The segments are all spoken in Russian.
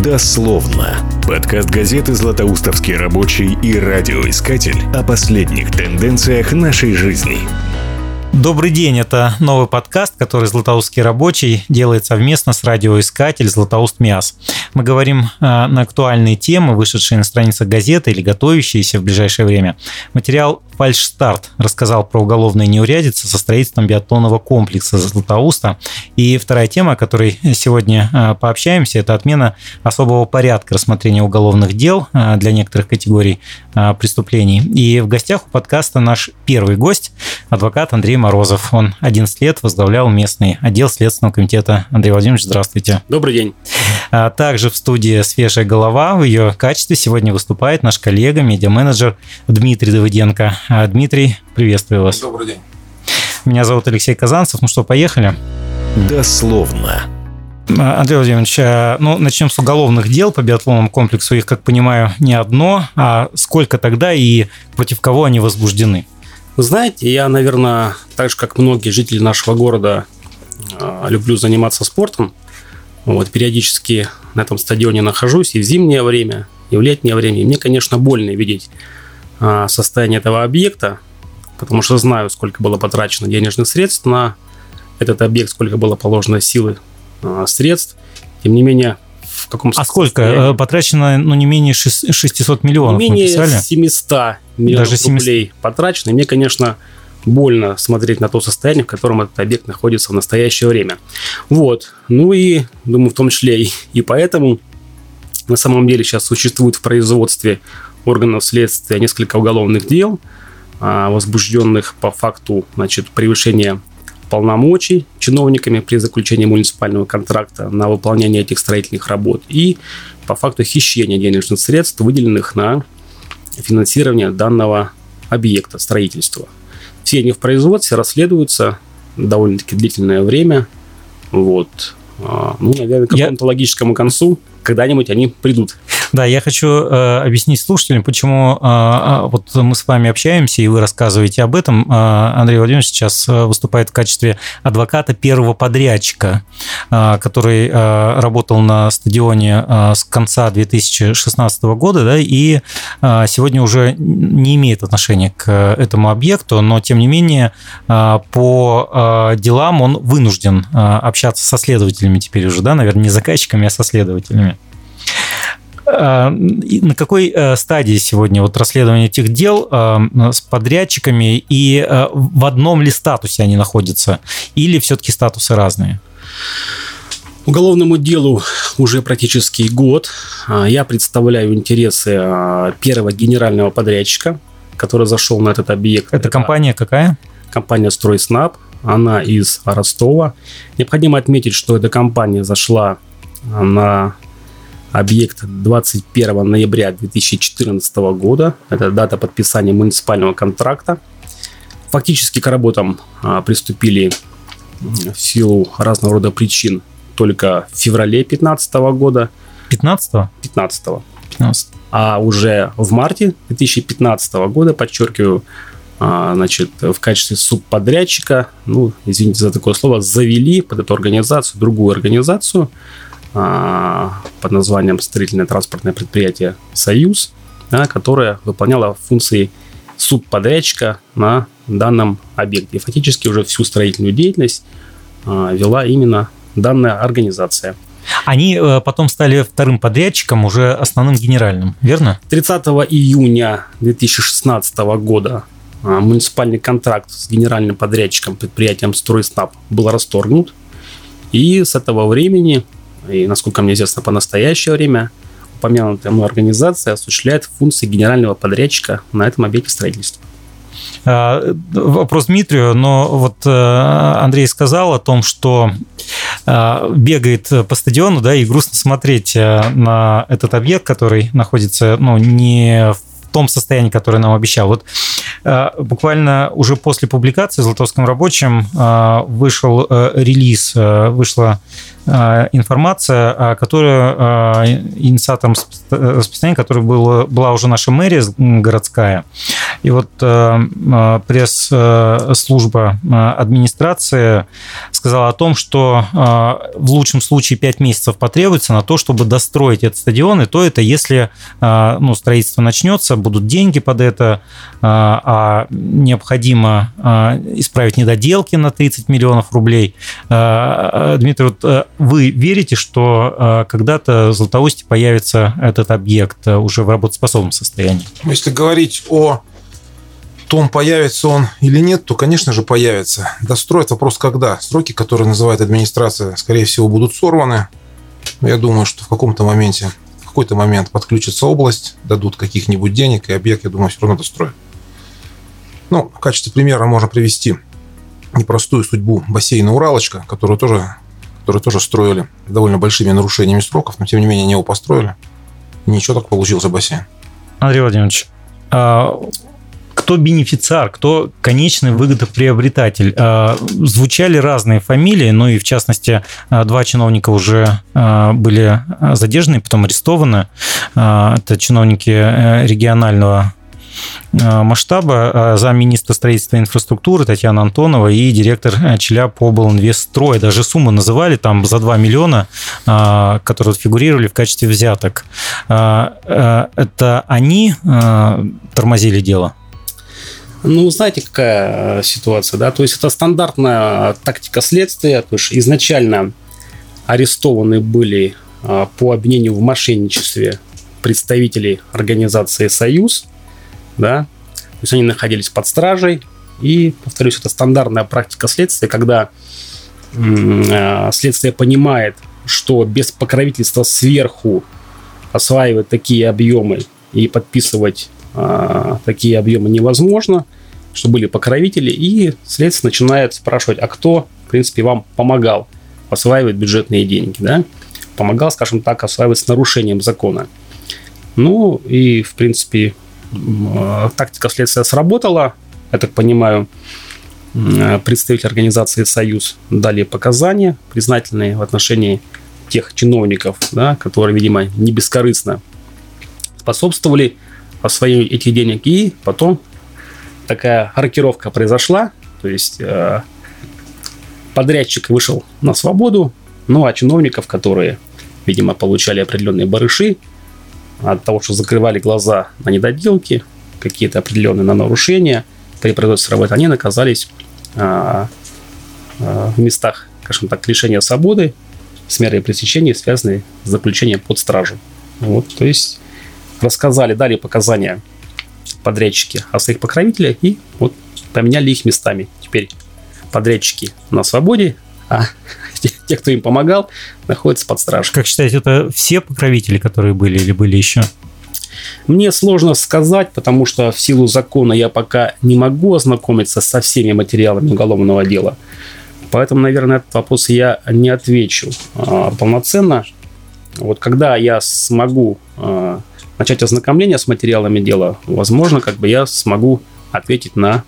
Дословно. Подкаст газеты «Златоустовский рабочий» и радиоискатель о последних тенденциях нашей жизни. Добрый день, это новый подкаст, который Златоустский рабочий делает совместно с радиоискатель Златоуст Миас. Мы говорим э, на актуальные темы, вышедшие на страницах газеты или готовящиеся в ближайшее время. Материал «Фальшстарт» рассказал про уголовные неурядицы со строительством биатлонного комплекса Златоуста. И вторая тема, о которой сегодня э, пообщаемся, это отмена особого порядка рассмотрения уголовных дел э, для некоторых категорий преступлений. И в гостях у подкаста наш первый гость, адвокат Андрей Морозов. Он 11 лет возглавлял местный отдел Следственного комитета. Андрей Владимирович, здравствуйте. Добрый день. А также в студии «Свежая голова» в ее качестве сегодня выступает наш коллега, медиа-менеджер Дмитрий Давыденко. А, Дмитрий, приветствую вас. Добрый день. Меня зовут Алексей Казанцев. Ну что, поехали? Дословно. А, Андрей Владимирович, ну, начнем с уголовных дел по биатлонному комплексу. Их, как понимаю, не одно. А сколько тогда и против кого они возбуждены? Вы знаете, я, наверное, так же, как многие жители нашего города, а, люблю заниматься спортом. Вот, периодически на этом стадионе нахожусь и в зимнее время, и в летнее время. И мне, конечно, больно видеть а, состояние этого объекта, потому что знаю, сколько было потрачено денежных средств на этот объект, сколько было положено силы, а, средств. Тем не менее, в каком А сколько? Э, потрачено, ну, не менее 600 миллионов, Не менее написали? 700 миллионов Даже 700... рублей потрачено. И мне, конечно, больно смотреть на то состояние, в котором этот объект находится в настоящее время. Вот. Ну и, думаю, в том числе и, и поэтому на самом деле сейчас существует в производстве органов следствия несколько уголовных дел, а, возбужденных по факту значит, превышения полномочий чиновниками при заключении муниципального контракта на выполнение этих строительных работ и по факту хищения денежных средств, выделенных на финансирование данного объекта строительства. Все они в производстве расследуются довольно-таки длительное время. Вот. А, ну, наверное, к какому-то Я... логическому концу когда-нибудь они придут. Да, я хочу э, объяснить слушателям, почему э, вот мы с вами общаемся, и вы рассказываете об этом. Э, Андрей Владимирович сейчас э, выступает в качестве адвоката первого подрядчика, э, который э, работал на стадионе э, с конца 2016 года, да, и э, сегодня уже не имеет отношения к этому объекту, но тем не менее э, по э, делам он вынужден э, общаться со следователями теперь уже, да, наверное, не заказчиками, а со следователями. А, на какой э, стадии сегодня вот расследование этих дел э, с подрядчиками и э, в одном ли статусе они находятся или все-таки статусы разные? Уголовному делу уже практически год. А, я представляю интересы а, первого генерального подрядчика, который зашел на этот объект. Это, Это компания какая? Компания «Стройснаб». Она из Ростова. Необходимо отметить, что эта компания зашла на объект 21 ноября 2014 года. Это дата подписания муниципального контракта. Фактически к работам а, приступили в силу разного рода причин только в феврале 2015 года. 15? 15. 15. А уже в марте 2015 года, подчеркиваю, а, значит, в качестве субподрядчика, ну, извините за такое слово, завели под эту организацию другую организацию, под названием строительное транспортное предприятие «Союз», да, которое выполняло функции субподрядчика на данном объекте. И фактически уже всю строительную деятельность а, вела именно данная организация. Они э, потом стали вторым подрядчиком, уже основным генеральным, верно? 30 июня 2016 года а, муниципальный контракт с генеральным подрядчиком предприятием «Стройснаб» был расторгнут. И с этого времени и, насколько мне известно, по настоящее время упомянутая мной организация осуществляет функции генерального подрядчика на этом объекте строительства. А, вопрос Дмитрию, но вот э, Андрей сказал о том, что э, бегает по стадиону, да, и грустно смотреть э, на этот объект, который находится, ну, не в том состоянии, которое нам обещал. Вот буквально уже после публикации в «Златовском рабочем» вышел релиз, вышла Э, информация, которая э, инициатором распространения, которая была уже наша мэрия городская. И вот пресс-служба администрации сказала о том, что в лучшем случае 5 месяцев потребуется на то, чтобы достроить этот стадион, и то это если ну, строительство начнется, будут деньги под это, а необходимо исправить недоделки на 30 миллионов рублей. Дмитрий, вот вы верите, что когда-то в Златоусте появится этот объект уже в работоспособном состоянии? Если говорить о том, появится он или нет, то, конечно же, появится. Достроят вопрос когда. Сроки, которые называет администрация, скорее всего, будут сорваны. Я думаю, что в каком-то моменте, в какой-то момент подключится область, дадут каких-нибудь денег, и объект, я думаю, все равно достроят. Ну, в качестве примера можно привести непростую судьбу бассейна «Уралочка», которую тоже, которую тоже строили с довольно большими нарушениями сроков, но тем не менее не его построили. И ничего так получился бассейн. Андрей Владимирович, а кто бенефициар, кто конечный выгодоприобретатель. А, звучали разные фамилии, ну и в частности а, два чиновника уже были задержаны, потом арестованы. Это чиновники э, регионального Э, масштаба э, замминистра строительства и инфраструктуры Татьяна Антонова и директор э, Челяб облинвестстрой. Даже суммы называли там за 2 миллиона, которые фигурировали в качестве взяток. Это они тормозили дело? Ну, знаете, какая ситуация, да? То есть это стандартная тактика следствия. То есть изначально арестованы были по обвинению в мошенничестве представители организации «Союз», да, то есть они находились под стражей, и, повторюсь, это стандартная практика следствия, когда э, следствие понимает, что без покровительства сверху осваивать такие объемы и подписывать э, такие объемы невозможно, что были покровители, и следствие начинает спрашивать, а кто, в принципе, вам помогал осваивать бюджетные деньги, да? Помогал, скажем так, осваивать с нарушением закона. Ну, и, в принципе, Э, тактика следствия сработала. Я так понимаю, э, представитель организации «Союз» дали показания признательные в отношении тех чиновников, да, которые, видимо, не бескорыстно способствовали освоению этих денег. И потом такая рокировка произошла, то есть э, подрядчик вышел на свободу, ну а чиновников, которые, видимо, получали определенные барыши, от того, что закрывали глаза на недоделки, какие-то определенные на нарушения при производстве работы, они наказались а, а, в местах, скажем так, лишения свободы с мерой пресечения, связанные с заключением под стражу. Вот, то есть рассказали, дали показания подрядчики о своих покровителях и вот поменяли их местами. Теперь подрядчики на свободе, а те, кто им помогал, находятся под стражей. Как считаете, это все покровители, которые были или были еще? Мне сложно сказать, потому что в силу закона я пока не могу ознакомиться со всеми материалами уголовного дела. Поэтому, наверное, этот вопрос я не отвечу а, полноценно. Вот когда я смогу а, начать ознакомление с материалами дела, возможно, как бы я смогу ответить на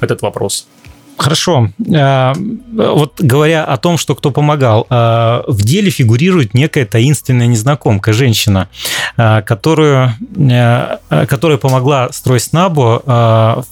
этот вопрос. Хорошо. Э, вот говоря о том, что кто помогал, э, в деле фигурирует некая таинственная незнакомка, женщина, э, которую, которая помогла стройснабу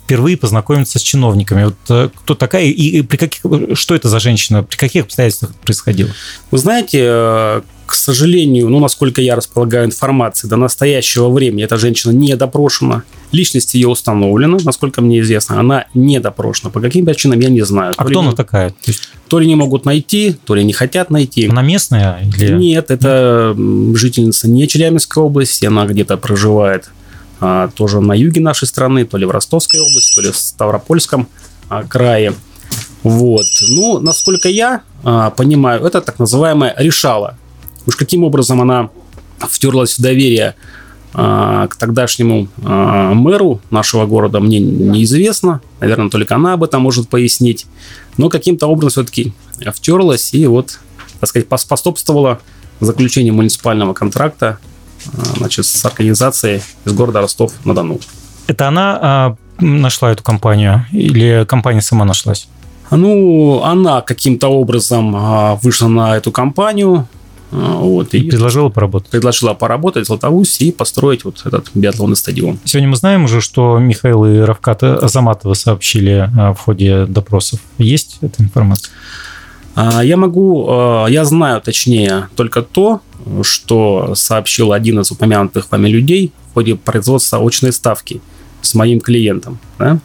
впервые познакомиться с чиновниками. Вот кто такая и при каких, что это за женщина, при каких обстоятельствах происходило? Вы знаете, к сожалению, ну, насколько я располагаю информацией, до настоящего времени эта женщина не допрошена. Личность ее установлена, насколько мне известно. Она не допрошена. По каким причинам, я не знаю. А то кто она не, такая? То, есть... то ли не могут найти, то ли не хотят найти. Она местная? Или... Нет, это жительница не Челябинской области. Она где-то проживает а, тоже на юге нашей страны, то ли в Ростовской области, то ли в Ставропольском а, крае. Вот. Ну, насколько я а, понимаю, это так называемая решала. Уж каким образом она втерлась в доверие а, к тогдашнему а, мэру нашего города, мне неизвестно. Наверное, только она об этом может пояснить. Но каким-то образом все-таки втерлась и вот, так сказать, поспособствовала заключению муниципального контракта а, значит, с организацией из города Ростов-на-Дону. Это она нашла эту компанию или компания сама нашлась? Ну, она каким-то образом вышла на эту компанию, Вот, и, и предложила поработать. Предложила поработать в Златоусте и построить вот этот биатлонный стадион. Сегодня мы знаем уже, что Михаил и Равкат Азаматова сообщили в ходе допросов. Есть эта информация? А, я могу, а, я знаю точнее только то, что сообщил один из упомянутых вами людей в ходе производства очной ставки с моим клиентом. Да?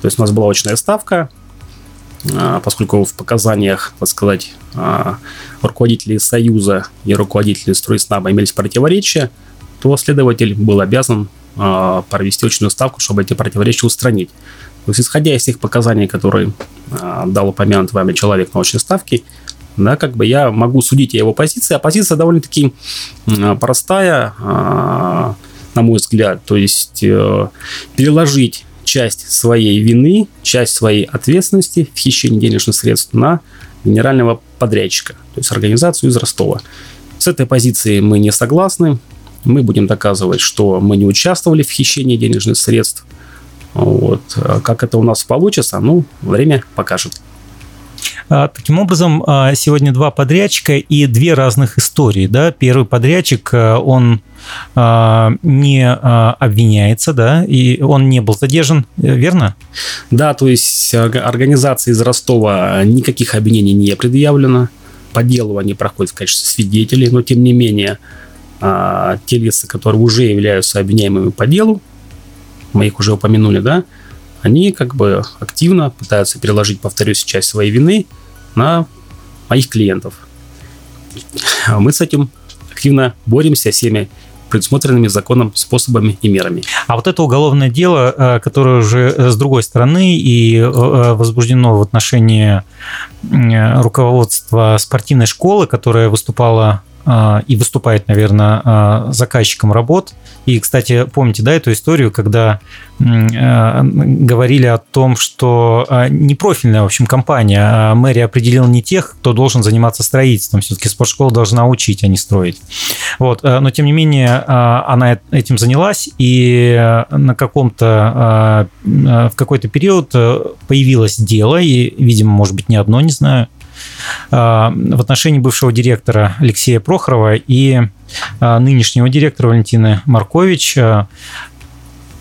То есть у нас была очная ставка, а, поскольку в показаниях, так сказать, руководителей Союза и руководителей стройснаба имелись противоречия, то следователь был обязан провести очную ставку, чтобы эти противоречия устранить. То есть, исходя из тех показаний, которые а, дал упомянутый вами человек на очной ставке, да, как бы я могу судить о его позиции, а позиция довольно-таки простая, а, на мой взгляд, то есть э, переложить часть своей вины, часть своей ответственности в хищении денежных средств на генерального подрядчика, то есть организацию из Ростова. С этой позицией мы не согласны. Мы будем доказывать, что мы не участвовали в хищении денежных средств – вот. А как это у нас получится, ну, время покажет. А, таким образом, а, сегодня два подрядчика и две разных истории. Да? Первый подрядчик, он не обвиняется, да, и он не был задержан, верно? Да, то есть организации из Ростова никаких обвинений не предъявлено. По делу они проходят в качестве свидетелей, но тем не менее те лица, которые уже являются обвиняемыми по делу, мы их уже упомянули, да, они как бы активно пытаются переложить, повторюсь, часть своей вины на моих клиентов. Мы с этим активно боремся всеми предусмотренными законом способами и мерами. А вот это уголовное дело, э, которое уже с другой стороны и э, возбуждено в отношении руководства спортивной школы, которая выступала и выступает, наверное, а, заказчиком работ. И, кстати, помните, да, эту историю, когда а, говорили о том, что непрофильная, в общем, компания, а мэрия определила не тех, кто должен заниматься строительством. Все-таки спортшкола должна учить, а не строить. Вот. Но, тем не менее, она этим занялась, и на каком-то, в какой-то период появилось дело, и, видимо, может быть, не одно, не знаю, а, в отношении бывшего директора Алексея Прохорова и а, нынешнего директора Валентины Маркович а,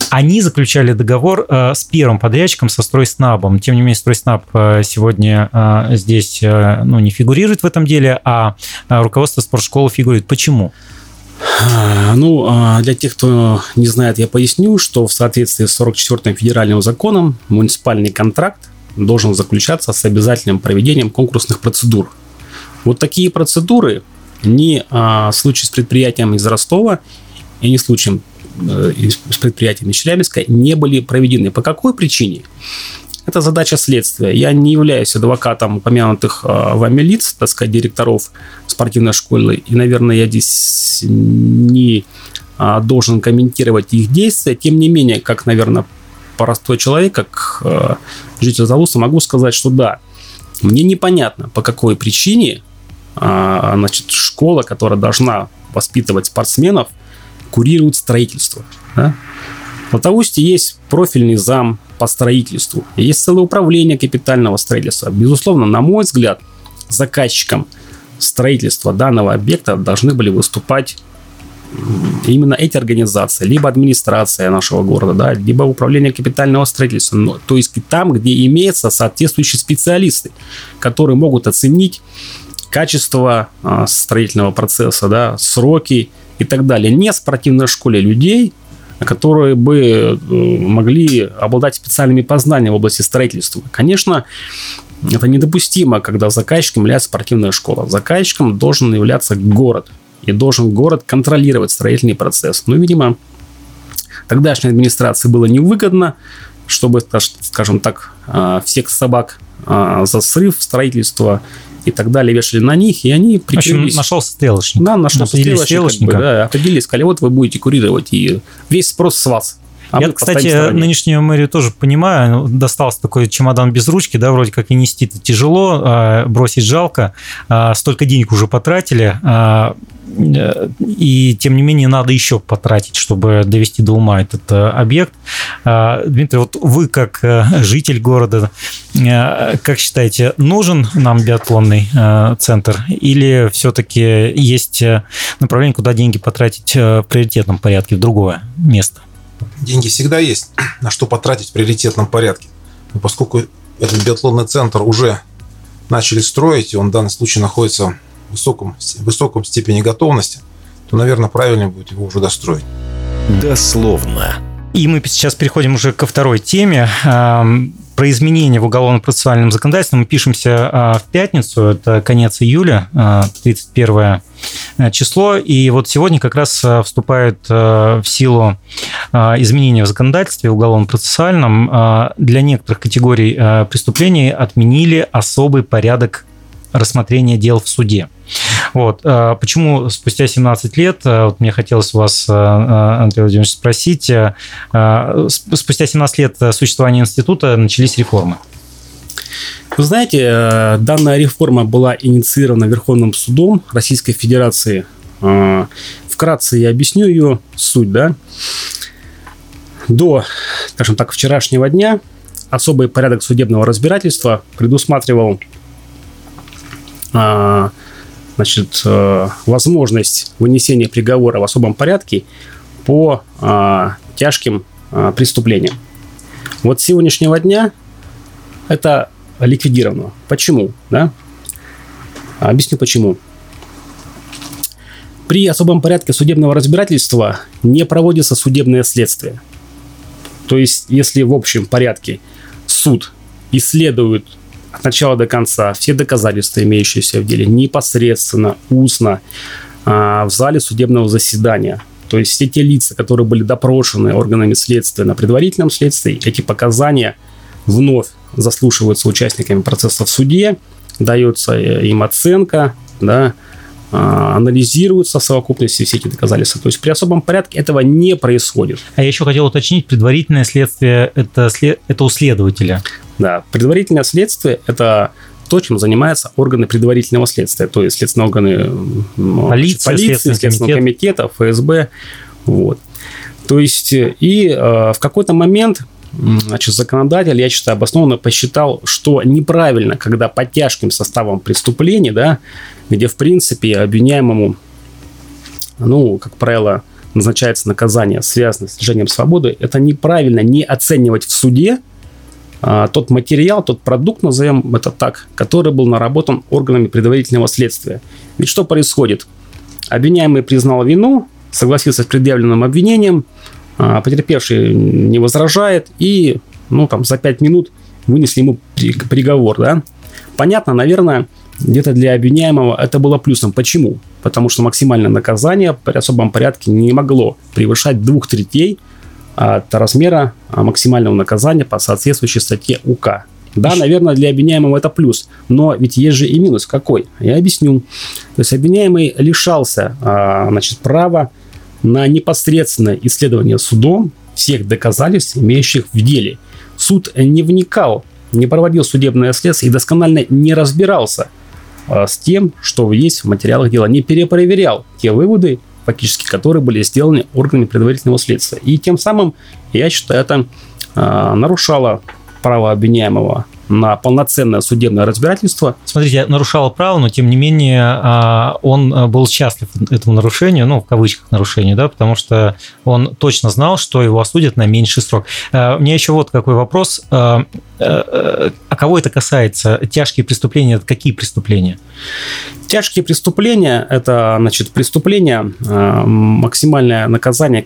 они заключали договор с первым подрядчиком, со Стройснабом. Тем не менее, Стройснаб сегодня здесь ну, не фигурирует в этом деле, а руководство спортшколы фигурирует. Почему? Ну, для тех, кто не знает, я поясню, что в соответствии с 44-м федеральным законом муниципальный контракт должен заключаться с обязательным проведением конкурсных процедур. Вот такие процедуры ни а, случай с предприятием из Ростова и ни случаем э, с предприятием из Челябинска не были проведены. По какой причине? Это задача следствия. Я не являюсь адвокатом упомянутых а, вами лиц, так сказать, директоров спортивной школы, и, наверное, я здесь не а, должен комментировать их действия. Тем не менее, как, наверное, простой человек, как э, житель Залуса, могу сказать, что да, мне непонятно, по какой причине э, значит, школа, которая должна воспитывать спортсменов, курирует строительство. Да? В Златоусте есть профильный зам по строительству, есть целое управление капитального строительства. Безусловно, на мой взгляд, заказчиком строительства данного объекта должны были выступать именно эти организации, либо администрация нашего города, да, либо управление капитального строительства, но, то есть там, где имеются соответствующие специалисты, которые могут оценить качество а, строительного процесса, да, сроки и так далее. Не в спортивной школе людей, которые бы э, могли обладать специальными познаниями в области строительства. Конечно, это недопустимо, когда заказчиком является спортивная школа. Заказчиком должен являться город и должен город контролировать строительный процесс. Ну, видимо, тогдашней администрации было невыгодно, чтобы, скажем так, а, всех собак а, за срыв строительства и так далее вешали на них, и они прикрылись. В общем, нашелся стрелочник. Да, нашелся стрелочник. Как бы, да, определили, сказали, вот вы будете курировать, и весь спрос с вас. А Я, кстати, нынешнюю мэрию тоже понимаю. Ну, достался такой чемодан без ручки, да, вроде как и нести-то тяжело, а бросить жалко. А, столько денег уже потратили. А, и тем не менее надо еще потратить, чтобы довести до ума этот э, объект. Дмитрий, вот вы как э, житель города, э, как считаете, нужен нам биатлонный центр или все-таки есть направление, куда деньги потратить в приоритетном порядке, в другое место? Деньги всегда есть, на что потратить в приоритетном порядке. Но поскольку этот биатлонный центр уже начали строить, и он в данном случае находится в высоком, в высоком степени готовности, то, наверное, правильнее будет его уже достроить. Дословно. И мы сейчас переходим уже ко второй теме про изменения в уголовно-процессуальном законодательстве мы пишемся а, в пятницу, это конец июля, 31 а, а, число, и вот сегодня как раз вступают в силу изменения в законодательстве уголовно-процессуальном. Для некоторых категорий преступлений отменили особый порядок рассмотрения дел в суде. Вот. А почему спустя 17 лет, а, вот мне хотелось вас, а, Андрей Владимирович, спросить, спустя 17 лет существования института начались реформы? Вы знаете, э, данная реформа была инициирована Верховным судом Российской Федерации. Вкратце я объясню ее суть. Да? До, скажем так, вчерашнего дня особый порядок судебного разбирательства предусматривал значит, э, возможность вынесения приговора в особом порядке по а, тяжким а, преступлениям. Вот с сегодняшнего дня это ликвидировано. Почему? Да? Объясню почему. При особом порядке судебного разбирательства не проводится судебное следствие. То есть, если в общем порядке суд исследует от начала до конца все доказательства, имеющиеся в деле, непосредственно, устно, а, в зале судебного заседания. То есть все те лица, которые были допрошены органами следствия на предварительном следствии, эти показания вновь заслушиваются участниками процесса в суде, дается э, им оценка, да, а, анализируются в совокупности все эти доказательства. То есть при особом порядке этого не происходит. А я еще хотел уточнить, предварительное следствие это, след... это у следователя. Да, предварительное следствие – это то, чем занимаются органы предварительного следствия, то есть следственные органы Полиция, полиции, Следственного комитет. комитета, ФСБ. Вот. То есть, и э, в какой-то момент значит, законодатель, я считаю, обоснованно посчитал, что неправильно, когда по тяжким составам преступлений, да, где, в принципе, обвиняемому, ну, как правило, назначается наказание, связанное с лишением свободы, это неправильно не оценивать в суде тот материал, тот продукт, назовем это так, который был наработан органами предварительного следствия. Ведь что происходит? Обвиняемый признал вину, согласился с предъявленным обвинением, а, потерпевший не возражает и ну, там, за 5 минут вынесли ему приговор. Да? Понятно, наверное, где-то для обвиняемого это было плюсом. Почему? Потому что максимальное наказание при особом порядке не могло превышать двух третей от размера а, максимального наказания по соответствующей статье УК. Да, наверное, для обвиняемого это плюс, но ведь есть же и минус. Какой? Я объясню. То есть обвиняемый лишался а, значит, права на непосредственное исследование судом всех доказательств, имеющих в деле. Суд не вникал, не проводил судебное следствие и досконально не разбирался а, с тем, что есть в материалах дела, не перепроверял те выводы, фактически, которые были сделаны органами предварительного следствия. И тем самым, я считаю, это э, нарушало право обвиняемого на полноценное судебное разбирательство. Смотрите, нарушало право, но тем не менее а, он а, был счастлив этому нарушению, ну, в кавычках нарушению, да, потому что он точно знал, что его осудят на меньший срок. А, у меня еще вот какой вопрос. А кого это касается? Тяжкие преступления – это какие преступления? Тяжкие преступления – это значит, преступления, максимальное наказание,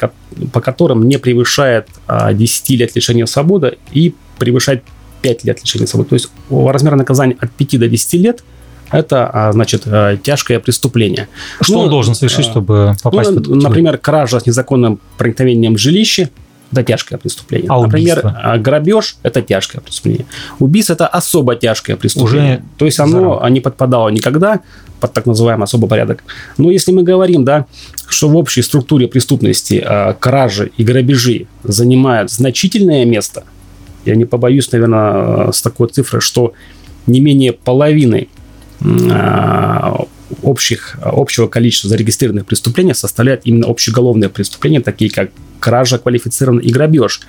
по которым не превышает 10 лет лишения свободы и превышает 5 лет лишения свободы. То есть размер наказания от 5 до 10 лет это, а, значит, э, тяжкое преступление. Что ну, он должен совершить, чтобы попасть ну, эту Например, кража с незаконным проникновением в жилище – это тяжкое преступление. А Например, убийство? А, грабеж – это тяжкое преступление. Убийство – это особо тяжкое преступление. Уже То есть оно заранее. не подпадало никогда под так называемый особый порядок. Но если мы говорим, да, что в общей структуре преступности кражи и грабежи занимают значительное место, я не побоюсь, наверное, с такой цифрой, что не менее половины э, общих, общего количества зарегистрированных преступлений составляет именно общеголовные преступления, такие как кража квалифицированная и грабеж.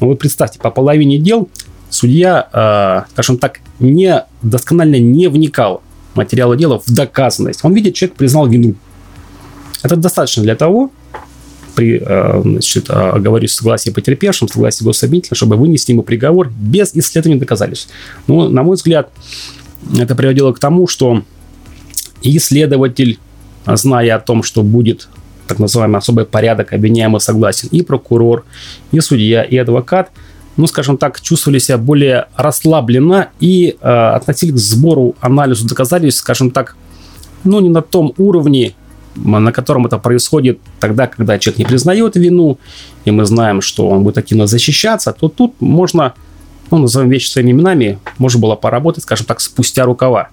Но вы представьте, по половине дел судья, э, скажем так, не, досконально не вникал в материалы дела в доказанность. Он видит, человек признал вину. Это достаточно для того, при, э, значит, оговорюсь согласии потерпевшим, согласии гособвинителя, чтобы вынести ему приговор без исследования доказательств. Ну, на мой взгляд, это приводило к тому, что и следователь, зная о том, что будет так называемый особый порядок, обвиняемый согласен, и прокурор, и судья, и адвокат, ну, скажем так, чувствовали себя более расслабленно и э, относились к сбору, анализу доказательств, скажем так, ну, не на том уровне, на котором это происходит тогда, когда человек не признает вину, и мы знаем, что он будет активно защищаться, то тут можно, ну, назовем вещи своими именами, можно было поработать, скажем так, спустя рукава.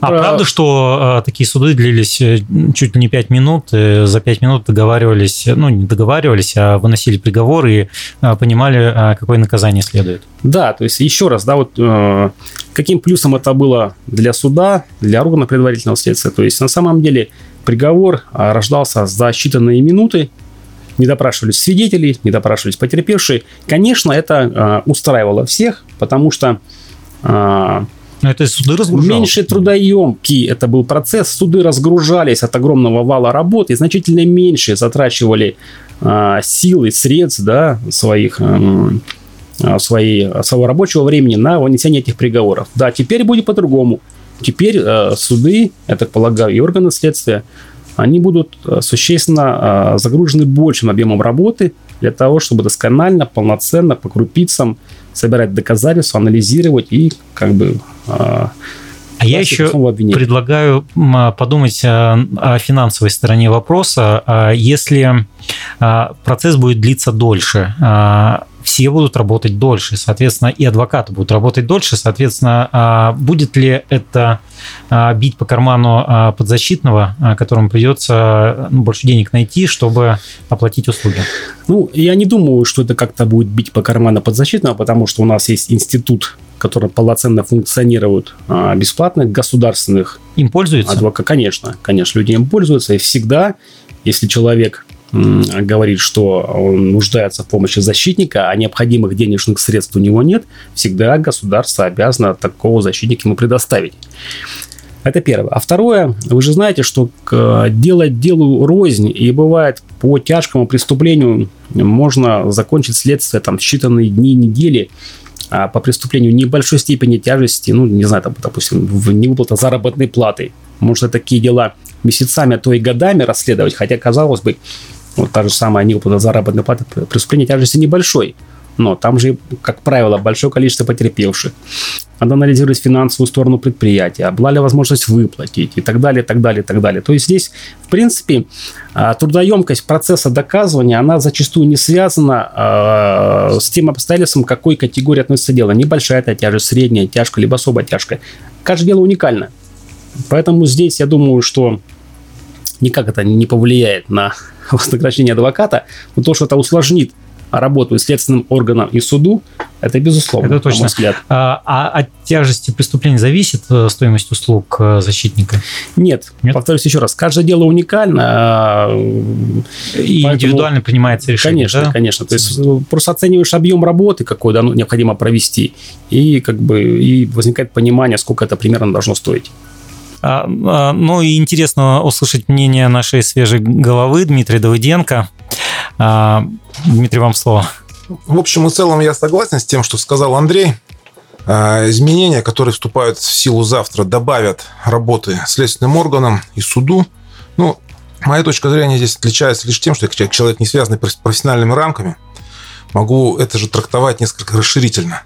А про... правда, что э, такие суды длились э, чуть ли не 5 минут, э, за 5 минут договаривались, ну, не договаривались, а выносили приговор и э, понимали, э, какое наказание следует? Да, то есть еще раз, да, вот э, каким плюсом это было для суда, для органа предварительного следствия. То есть на самом деле приговор э, рождался за считанные минуты, не допрашивались свидетелей, не допрашивались потерпевшие. Конечно, это э, устраивало всех, потому что э, это суды. Меньше трудоемкий это был процесс. Суды разгружались от огромного вала работы и значительно меньше затрачивали а, силы, средств да, своих, а, своей, своего рабочего времени на вынесение этих приговоров. Да, теперь будет по-другому. Теперь а, суды, я так полагаю, и органы следствия, они будут а, существенно а, загружены большим объемом работы для того, чтобы досконально, полноценно, по крупицам собирать доказательства, анализировать и как бы а, а я еще предлагаю подумать о финансовой стороне вопроса. Если процесс будет длиться дольше, все будут работать дольше, соответственно, и адвокаты будут работать дольше, соответственно, а, будет ли это а, бить по карману а, подзащитного, которому придется ну, больше денег найти, чтобы оплатить услуги? Ну, я не думаю, что это как-то будет бить по карману подзащитного, потому что у нас есть институт который полноценно функционирует бесплатных государственных им пользуются адвокат конечно конечно люди им пользуются и всегда если человек говорит, что он нуждается в помощи защитника, а необходимых денежных средств у него нет, всегда государство обязано такого защитника ему предоставить. Это первое. А второе, вы же знаете, что делать делу рознь, и бывает по тяжкому преступлению можно закончить следствие там считанные дни, недели, а по преступлению небольшой степени тяжести, ну, не знаю, там, допустим, в невыплата заработной платы. Можно такие дела месяцами, а то и годами расследовать, хотя, казалось бы, вот та же самая невыплата заработной платы преступление тяжести небольшой. Но там же, как правило, большое количество потерпевших. Надо анализировать финансовую сторону предприятия, была ли возможность выплатить и так далее, и так далее, и так далее. То есть здесь, в принципе, а, трудоемкость процесса доказывания, она зачастую не связана э, с тем обстоятельством, к какой категории относится дело. Небольшая это тяжесть, средняя, тяжкая, либо особо тяжкая. Каждое дело уникально. Поэтому здесь я думаю, что никак это не повлияет на вознаграждение адвоката, но то, что это усложнит работу следственным органам и суду, это безусловно, это точно. на мой взгляд. А, а от тяжести преступления зависит э, стоимость услуг э, защитника? Нет. Нет. Повторюсь еще раз, каждое дело уникально. А, и поэтому, индивидуально принимается решение. Конечно, да? конечно. То есть э, просто оцениваешь объем работы, какой да, ну, необходимо провести, и как бы и возникает понимание, сколько это примерно должно стоить. А, а, ну и интересно услышать мнение нашей свежей головы Дмитрия Давыденко. А, Дмитрий, вам слово. В общем и целом я согласен с тем, что сказал Андрей. Изменения, которые вступают в силу завтра, добавят работы следственным органам и суду. Ну, моя точка зрения здесь отличается лишь тем, что я человек, не связанный с профессиональными рамками, могу это же трактовать несколько расширительно.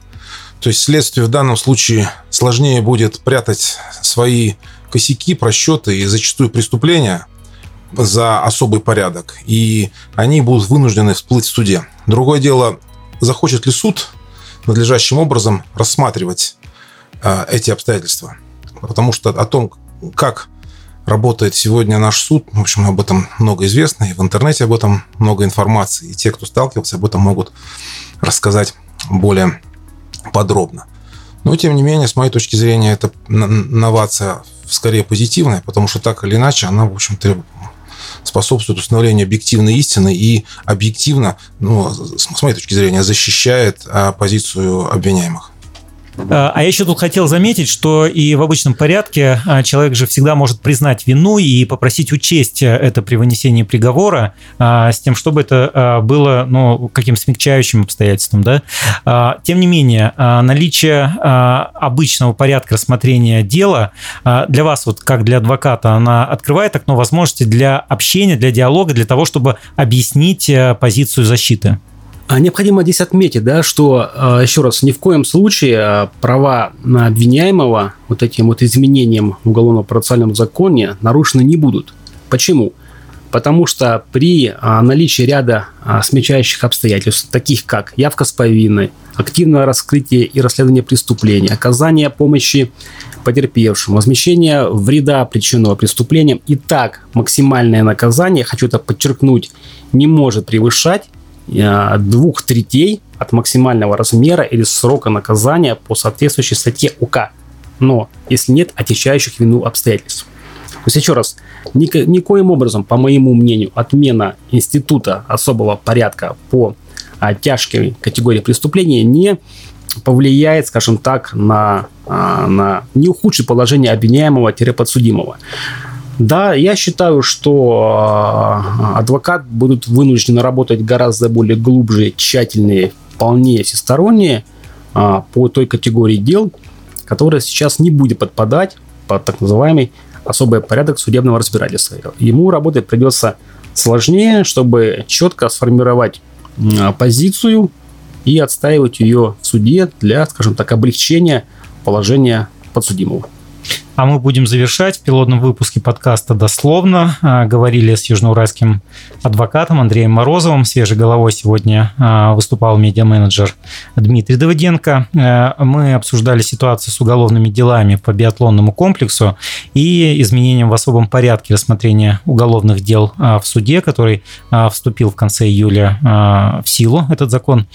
То есть следствию в данном случае сложнее будет прятать свои косяки, просчеты и зачастую преступления за особый порядок, и они будут вынуждены всплыть в суде. Другое дело, захочет ли суд надлежащим образом рассматривать э, эти обстоятельства. Потому что о том, как работает сегодня наш суд. В общем, об этом много известно, и в интернете об этом много информации. И те, кто сталкивался, об этом могут рассказать более подробно. Но, тем не менее, с моей точки зрения, это новация скорее позитивная, потому что так или иначе она, в общем-то, способствует установлению объективной истины и объективно, ну, с моей точки зрения, защищает а, позицию обвиняемых. А, а я еще тут хотел заметить, что и в обычном порядке а, человек же всегда может признать вину и попросить учесть это при вынесении приговора а, с тем, чтобы это было ну, каким смягчающим обстоятельством. Да? Тем не менее, наличие обычного порядка рассмотрения дела для вас, вот как для адвоката, она открывает окно возможности для общения, для диалога, для того, чтобы объяснить позицию защиты. А необходимо здесь отметить, да, что, а, еще раз, ни в коем случае а, права на обвиняемого вот этим вот изменением в уголовно процессуальном законе нарушены не будут. Почему? Потому что при наличии ряда смягчающих обстоятельств, таких как явка с повинной, активное раскрытие и расследование преступления, оказание помощи потерпевшему, возмещение вреда, причиненного преступлением, и так максимальное наказание, хочу это подчеркнуть, не может превышать двух третей от максимального размера или срока наказания по соответствующей статье УК. Но если нет отягчающих вину обстоятельств. То есть, еще раз, ни, никоим образом, по моему мнению, отмена института особого порядка по а, тяжкой категории преступления не повлияет, скажем так, на, а, на не ухудшит положение обвиняемого-подсудимого. Да, я считаю, что а, адвокат будут вынуждены работать гораздо более глубже, тщательнее, вполне всестороннее а, по той категории дел, которая сейчас не будет подпадать под так называемый особый порядок судебного разбирательства. Ему работать придется сложнее, чтобы четко сформировать позицию и отстаивать ее в суде для, скажем так, облегчения положения подсудимого. А мы будем завершать в пилотном выпуске подкаста дословно. А, говорили с южноуральским адвокатом Андреем Морозовым. Свежей головой сегодня а, выступал медиа-менеджер Дмитрий Давыденко. А, мы обсуждали ситуацию с уголовными делами по биатлонному комплексу и изменением в особом порядке рассмотрения уголовных дел в суде, который вступил в конце июля в силу, этот закон.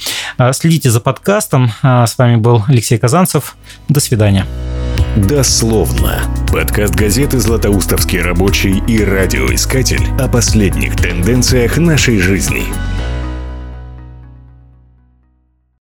Следите за подкастом. С вами был Алексей Казанцев. До свидания. Дословно. Подкаст газеты «Златоустовский рабочий» и радиоискатель о последних тенденциях нашей жизни.